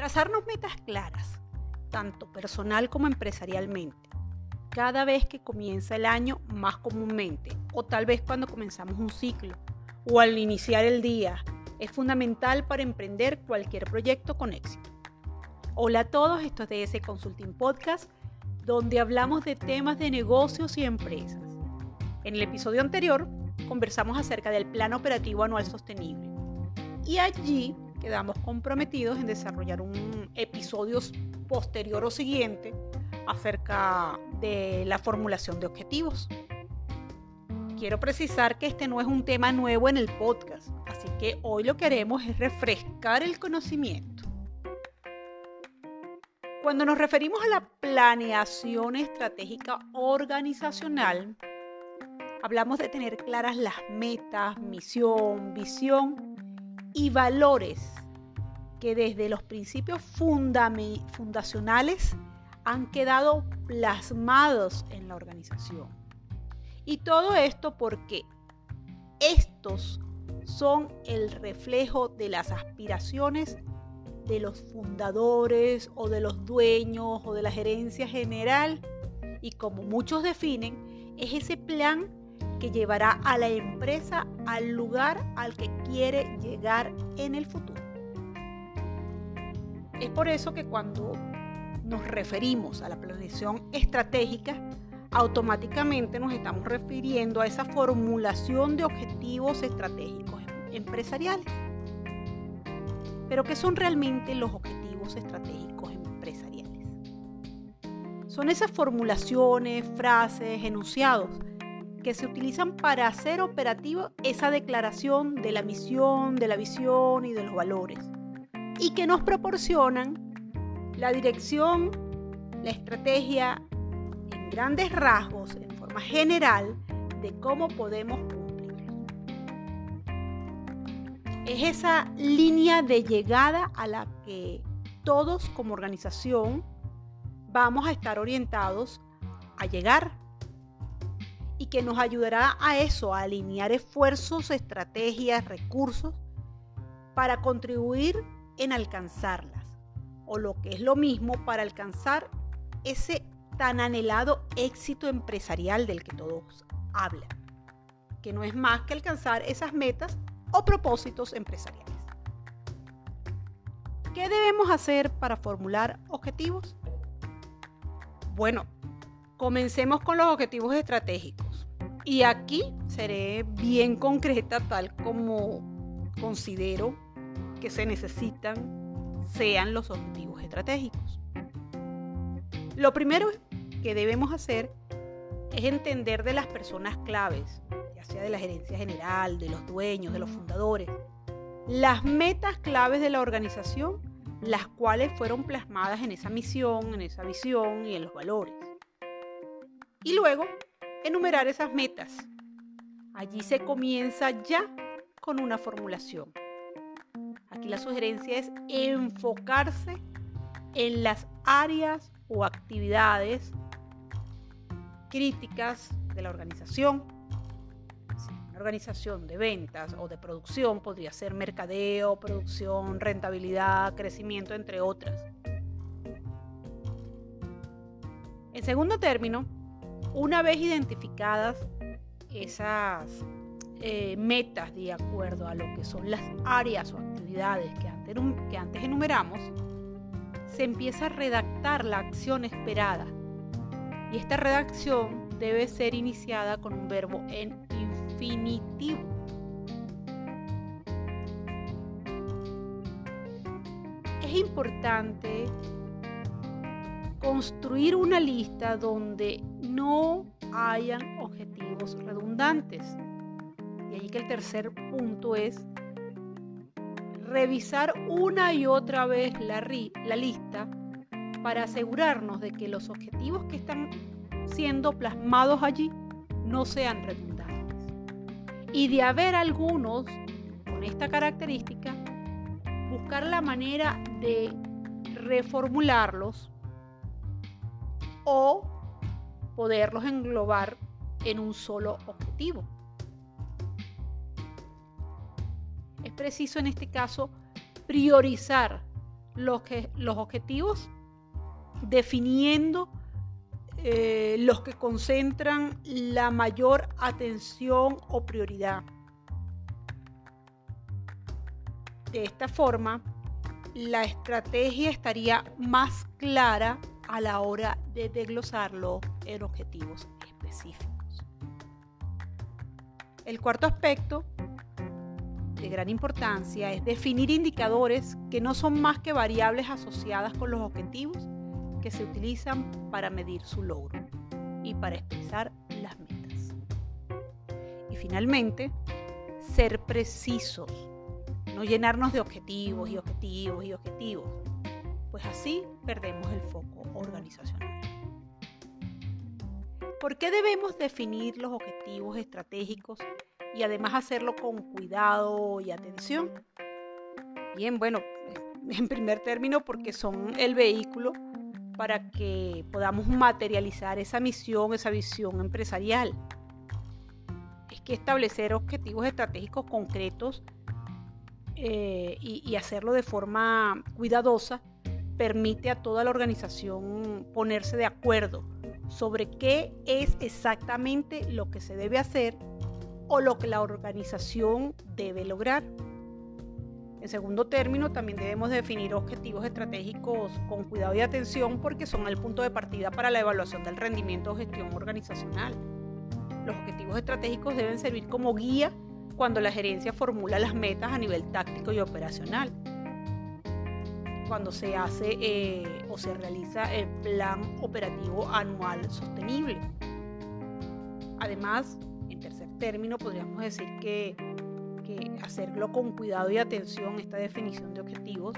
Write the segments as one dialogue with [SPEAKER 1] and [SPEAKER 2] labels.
[SPEAKER 1] Trazarnos metas claras, tanto personal como empresarialmente, cada vez que comienza el año más comúnmente, o tal vez cuando comenzamos un ciclo, o al iniciar el día, es fundamental para emprender cualquier proyecto con éxito. Hola a todos, esto es DS Consulting Podcast, donde hablamos de temas de negocios y empresas. En el episodio anterior conversamos acerca del Plan Operativo Anual Sostenible y allí quedamos comprometidos en desarrollar un episodio posterior o siguiente acerca de la formulación de objetivos. Quiero precisar que este no es un tema nuevo en el podcast, así que hoy lo que haremos es refrescar el conocimiento. Cuando nos referimos a la planeación estratégica organizacional, hablamos de tener claras las metas, misión, visión y valores que desde los principios fundacionales han quedado plasmados en la organización. Y todo esto porque estos son el reflejo de las aspiraciones de los fundadores o de los dueños o de la gerencia general y como muchos definen, es ese plan que llevará a la empresa al lugar al que quiere llegar en el futuro. Es por eso que cuando nos referimos a la planeación estratégica, automáticamente nos estamos refiriendo a esa formulación de objetivos estratégicos empresariales. Pero ¿qué son realmente los objetivos estratégicos empresariales? Son esas formulaciones, frases, enunciados que se utilizan para hacer operativa esa declaración de la misión, de la visión y de los valores, y que nos proporcionan la dirección, la estrategia en grandes rasgos, en forma general, de cómo podemos cumplir. Es esa línea de llegada a la que todos como organización vamos a estar orientados a llegar y que nos ayudará a eso, a alinear esfuerzos, estrategias, recursos para contribuir en alcanzarlas. O lo que es lo mismo, para alcanzar ese tan anhelado éxito empresarial del que todos hablan, que no es más que alcanzar esas metas o propósitos empresariales. ¿Qué debemos hacer para formular objetivos? Bueno, comencemos con los objetivos estratégicos. Y aquí seré bien concreta tal como considero que se necesitan sean los objetivos estratégicos. Lo primero que debemos hacer es entender de las personas claves, ya sea de la gerencia general, de los dueños, de los fundadores, las metas claves de la organización, las cuales fueron plasmadas en esa misión, en esa visión y en los valores. Y luego enumerar esas metas. Allí se comienza ya con una formulación. Aquí la sugerencia es enfocarse en las áreas o actividades críticas de la organización. Una organización de ventas o de producción podría ser mercadeo, producción, rentabilidad, crecimiento, entre otras. En segundo término, una vez identificadas esas eh, metas de acuerdo a lo que son las áreas o que antes, que antes enumeramos, se empieza a redactar la acción esperada. Y esta redacción debe ser iniciada con un verbo en infinitivo. Es importante construir una lista donde no hayan objetivos redundantes. Y allí que el tercer punto es revisar una y otra vez la, lista para asegurarnos de que los objetivos que están siendo plasmados allí no sean redundantes. Y de haber algunos con esta característica, buscar la manera de reformularlos o poderlos englobar en un solo objetivo. Preciso en este caso priorizar los, que, los objetivos definiendo eh, los que concentran la mayor atención o prioridad. De esta forma, la estrategia estaría más clara a la hora de desglosarlo en objetivos específicos. El cuarto aspecto de gran importancia es definir indicadores que no son más que variables asociadas con los objetivos que se utilizan para medir su logro y para expresar las metas. Y finalmente, ser precisos no llenarnos de objetivos y objetivos y objetivos, pues así perdemos el foco organizacional. ¿Por qué debemos definir los objetivos estratégicos y además hacerlo con cuidado y atención? Bien, bueno, en primer término porque son el vehículo para que podamos materializar esa misión, esa visión empresarial. Es que establecer objetivos estratégicos concretos eh, y, hacerlo de forma cuidadosa permite a toda la organización ponerse de acuerdo sobre qué es exactamente lo que se debe hacer o lo que la organización debe lograr. En segundo término, también debemos definir objetivos estratégicos con cuidado y atención porque son el punto de partida para la evaluación del rendimiento o gestión organizacional. Los objetivos estratégicos deben servir como guía cuando la gerencia formula las metas a nivel táctico y operacional. Cuando se hace eh, o se realiza el plan operativo anual sostenible. Además, término, podríamos decir que, que hacerlo con cuidado y atención, esta definición de objetivos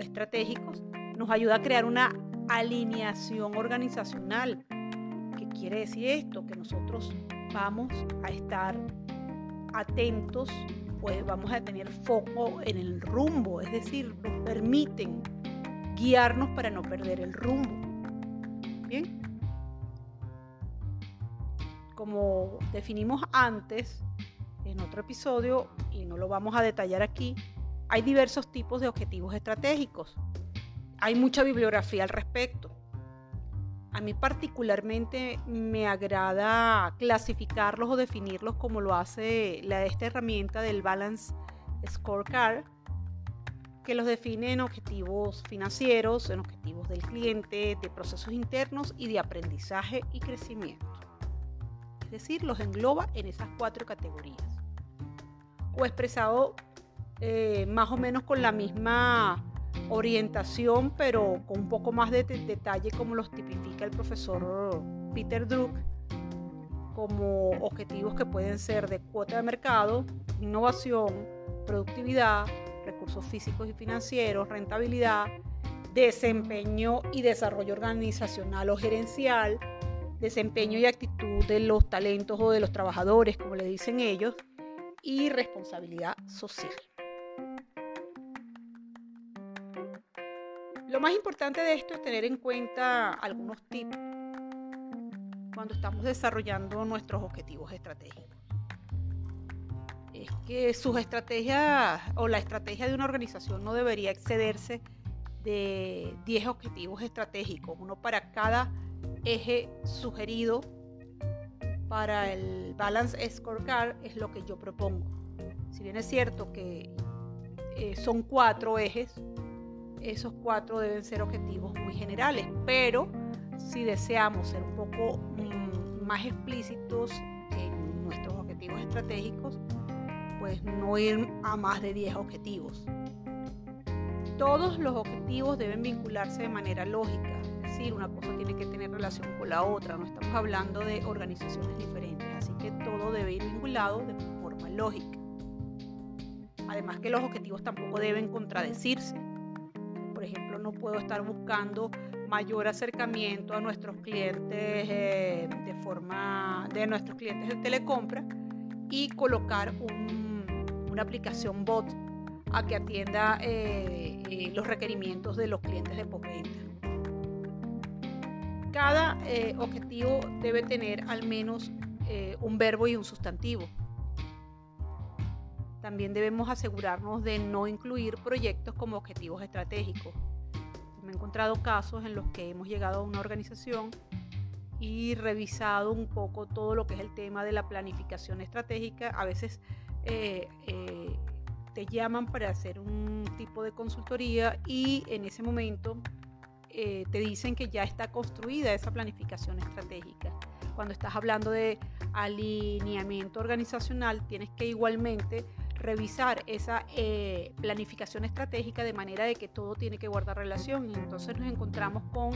[SPEAKER 1] estratégicos, nos ayuda a crear una alineación organizacional. ¿Qué quiere decir esto? Que nosotros vamos a estar atentos, pues vamos a tener foco en el rumbo, es decir, nos permiten guiarnos para no perder el rumbo. Como definimos antes en otro episodio, y no lo vamos a detallar aquí, hay diversos tipos de objetivos estratégicos. Hay mucha bibliografía al respecto. A mí particularmente me agrada clasificarlos o definirlos como lo hace esta herramienta del Balance Scorecard, que los define en objetivos financieros, en objetivos del cliente, de procesos internos y de aprendizaje y crecimiento. Es decir, los engloba en esas cuatro categorías. O expresado eh, más o menos con la misma orientación, pero con un poco más de detalle como los tipifica el profesor Peter Druck, como objetivos que pueden ser de cuota de mercado, innovación, productividad, recursos físicos y financieros, rentabilidad, desempeño y desarrollo organizacional o gerencial, desempeño y actitud de los talentos o de los trabajadores, como le dicen ellos, y responsabilidad social. Lo más importante de esto es tener en cuenta algunos tips cuando estamos desarrollando nuestros objetivos estratégicos. Es que sus estrategias o la estrategia de una organización no debería excederse de 10 objetivos estratégicos, uno para cada eje sugerido para el Balance Scorecard es lo que yo propongo. Si bien es cierto que eh, son cuatro ejes, esos cuatro deben ser objetivos muy generales, pero si deseamos ser un poco mm, más explícitos en nuestros objetivos estratégicos, pues no ir a más de 10 objetivos. Todos los objetivos deben vincularse de manera lógica, una cosa tiene que tener relación con la otra, no estamos hablando de organizaciones diferentes, así que todo debe ir vinculado de forma lógica. Además que los objetivos tampoco deben contradecirse por ejemplo, no puedo estar buscando mayor acercamiento a nuestros clientes eh, de nuestros clientes de telecompra y colocar una aplicación bot a que atienda eh, eh, los requerimientos de los clientes de postventa. Cada objetivo debe tener al menos un verbo y un sustantivo. también debemos asegurarnos de no incluir proyectos como objetivos estratégicos. Me he encontrado casos en los que hemos llegado a una organización y revisado un poco todo lo que es el tema de la planificación estratégica. A veces eh, eh, te llaman para hacer un tipo de consultoría y en ese momento eh, te dicen que ya está construida esa planificación estratégica. Cuando estás hablando de alineamiento organizacional, tienes que igualmente revisar esa eh, planificación estratégica de manera de que todo tiene que guardar relación y entonces nos encontramos con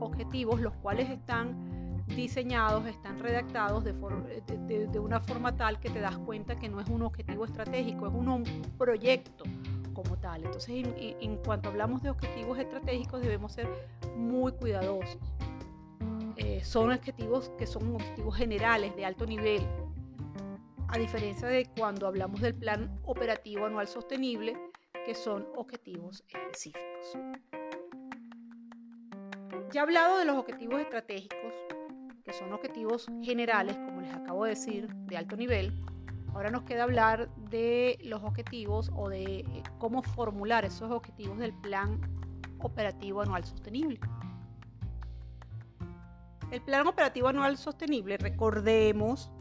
[SPEAKER 1] objetivos los cuales están diseñados, están redactados de, de, una forma tal que te das cuenta que no es un objetivo estratégico, es un, proyecto como tal. Entonces, en, en, cuanto hablamos de objetivos estratégicos, debemos ser muy cuidadosos. Eh, son objetivos que son objetivos generales de alto nivel, a diferencia de cuando hablamos del plan operativo anual sostenible, que son objetivos específicos. Ya he hablado de los objetivos estratégicos, que son objetivos generales, como les acabo de decir, de alto nivel. Ahora nos queda hablar de los objetivos o de eh, cómo formular esos objetivos del plan operativo anual sostenible. El plan operativo anual sostenible, recordemos,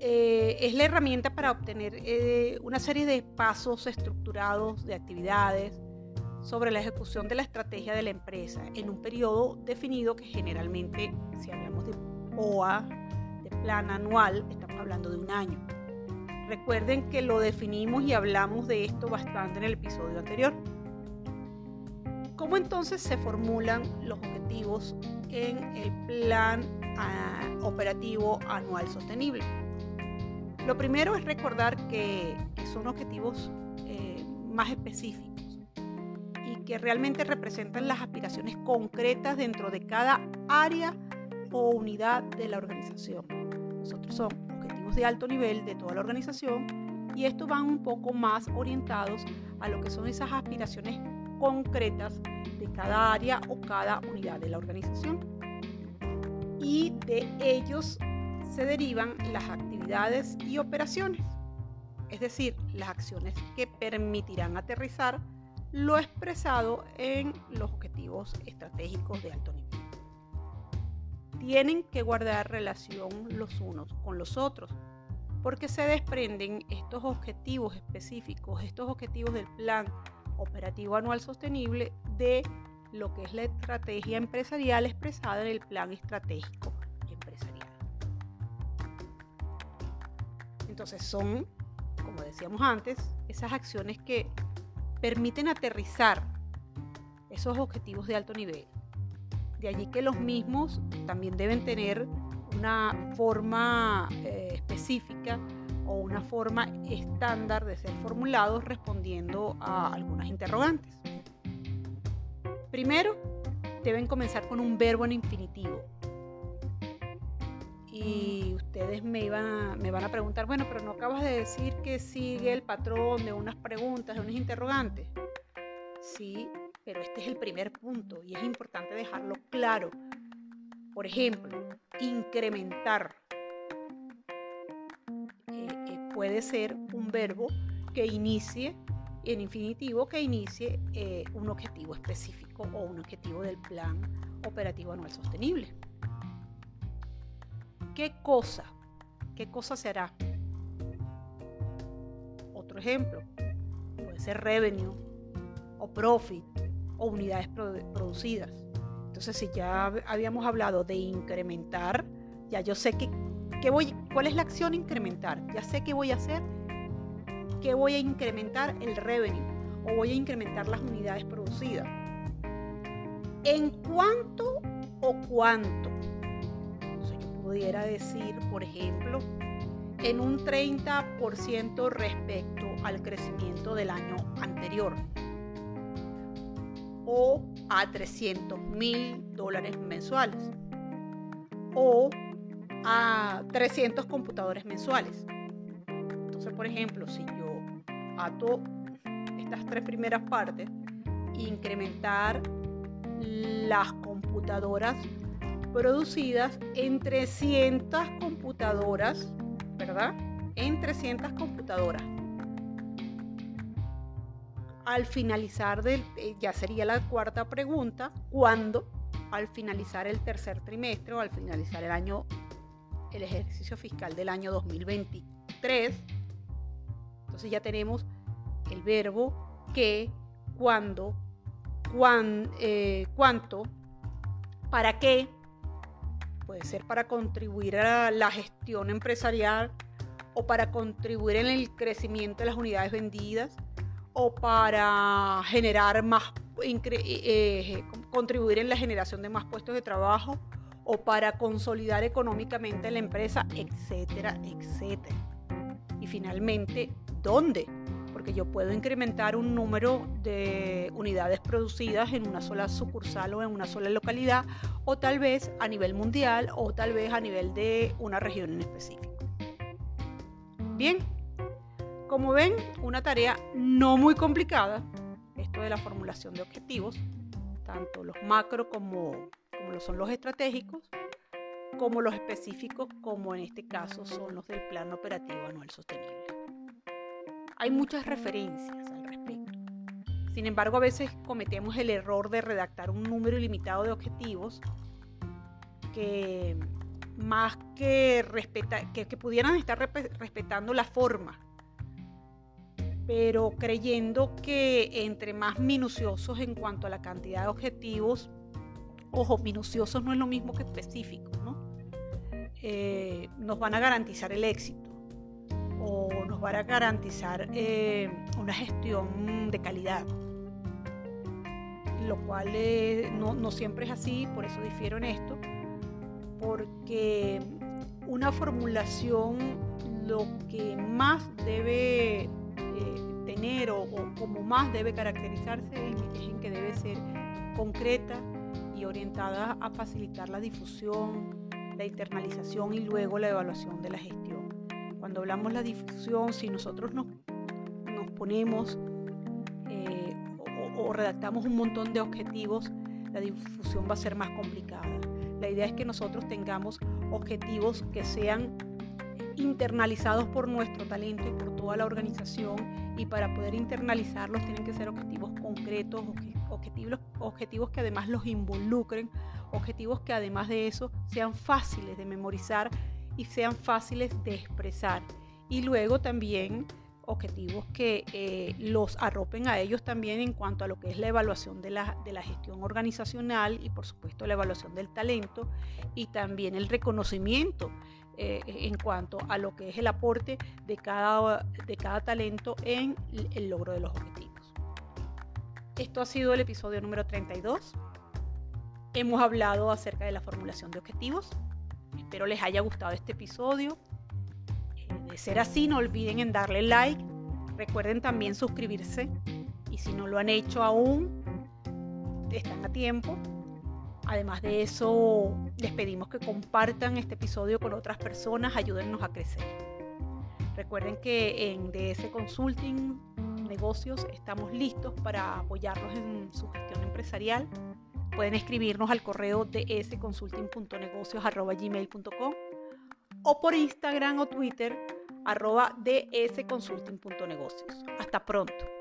[SPEAKER 1] eh, es la herramienta para obtener eh, una serie de pasos estructurados de actividades sobre la ejecución de la estrategia de la empresa en un periodo definido que generalmente, si hablamos de POA, de plan anual, hablando de un año. Recuerden que lo definimos y hablamos de esto bastante en el episodio anterior. ¿Cómo entonces se formulan los objetivos en el plan ah, operativo anual sostenible? Lo primero es recordar que, son objetivos eh, más específicos y que realmente representan las aspiraciones concretas dentro de cada área o unidad de la organización. Nosotros son de alto nivel de toda la organización y estos van un poco más orientados a lo que son esas aspiraciones concretas de cada área o cada unidad de la organización. Y de ellos se derivan las actividades y operaciones, es decir, las acciones que permitirán aterrizar lo expresado en los objetivos estratégicos de alto nivel. Tienen que guardar relación los unos con los otros, porque se desprenden estos objetivos específicos, estos objetivos del plan operativo anual sostenible de lo que es la estrategia empresarial expresada en el plan estratégico empresarial. Entonces son, como decíamos antes, esas acciones que permiten aterrizar esos objetivos de alto nivel. De allí que los mismos también deben tener una forma eh, específica o una forma estándar de ser formulados respondiendo a algunas interrogantes. Primero, deben comenzar con un verbo en infinitivo, y ustedes me, iban me van a preguntar, bueno, pero no acabas de decir que sigue el patrón de unas preguntas, de unos interrogantes. Sí, pero este es el primer punto y es importante dejarlo claro. Por ejemplo, incrementar eh, eh, puede ser un verbo que inicie en infinitivo que inicie eh, un objetivo específico o un objetivo del plan operativo anual sostenible. ¿Qué cosa? ¿Qué cosa será? Otro ejemplo, puede ser revenue o profit o unidades producidas. Entonces, si ya habíamos hablado de incrementar, ya yo sé que, voy, cuál es la acción incrementar, ya sé qué voy a hacer, que voy a incrementar el revenue o voy a incrementar las unidades producidas. ¿En cuánto o cuánto? pudiera decir, por ejemplo, en un 30% respecto al crecimiento del año anterior o a 300 mil dólares mensuales o a 300 computadores mensuales. Entonces, por ejemplo, si yo ato estas tres primeras partes, incrementar las computadoras producidas en 300 computadoras, ¿verdad? En 300 computadoras. Al finalizar del, eh, ya sería la cuarta pregunta, ¿cuándo? Al finalizar el tercer trimestre o al finalizar el año, el ejercicio fiscal del año 2023. Entonces ya tenemos el verbo que, cuándo, cuán, eh, cuánto, para qué, puede ser para contribuir a la gestión empresarial o para contribuir en el crecimiento de las unidades vendidas o para generar más, eh, contribuir en la generación de más puestos de trabajo o para consolidar económicamente la empresa, etcétera, etcétera. Y finalmente, ¿dónde? Porque yo puedo incrementar un número de unidades producidas en una sola sucursal o en una sola localidad, o tal vez a nivel mundial, o tal vez a nivel de una región en específico. Bien, como ven, una tarea no muy complicada, esto de la formulación de objetivos, tanto los macro como, como lo son los estratégicos, como los específicos, como en este caso son los del Plan Operativo Anual Sostenible. Hay muchas referencias al respecto. Sin embargo, a veces cometemos el error de redactar un número ilimitado de objetivos que más que, respeta, que, que pudieran estar respetando la forma pero creyendo que entre más minuciosos en cuanto a la cantidad de objetivos, ojo, minuciosos no es lo mismo que específicos, ¿no? Eh, nos van a garantizar el éxito o nos van a garantizar eh, una gestión de calidad, lo cual eh, no, no siempre es así, por eso difiero en esto, porque una formulación lo que más debe tener o, como más debe caracterizarse es en que debe ser concreta y orientada a facilitar la difusión, la internalización y luego la evaluación de la gestión. Cuando hablamos de la difusión, si nosotros nos, ponemos eh, o redactamos un montón de objetivos, la difusión va a ser más complicada. La idea es que nosotros tengamos objetivos que sean internalizados por nuestro talento y por toda la organización y para poder internalizarlos tienen que ser objetivos concretos, objetivos, objetivos que además los involucren, objetivos que además de eso sean fáciles de memorizar y sean fáciles de expresar. Y luego también objetivos que eh, los arropen a ellos también en cuanto a lo que es la evaluación de la, de la gestión organizacional y por supuesto la evaluación del talento y también el reconocimiento eh, en cuanto a lo que es el aporte de cada, de cada talento en el logro de los objetivos. Esto ha sido el episodio número 32. Hemos hablado acerca de la formulación de objetivos. Espero les haya gustado este episodio. Eh, de ser así, no olviden en darle like. Recuerden también suscribirse. Y si no lo han hecho aún, están a tiempo. Además de eso, les pedimos que compartan este episodio con otras personas, ayúdennos a crecer. Recuerden que en DS Consulting Negocios estamos listos para apoyarlos en su gestión empresarial. Pueden escribirnos al correo dsconsulting.negocios.gmail.com o por Instagram o Twitter arroba dsconsulting.negocios. Hasta pronto.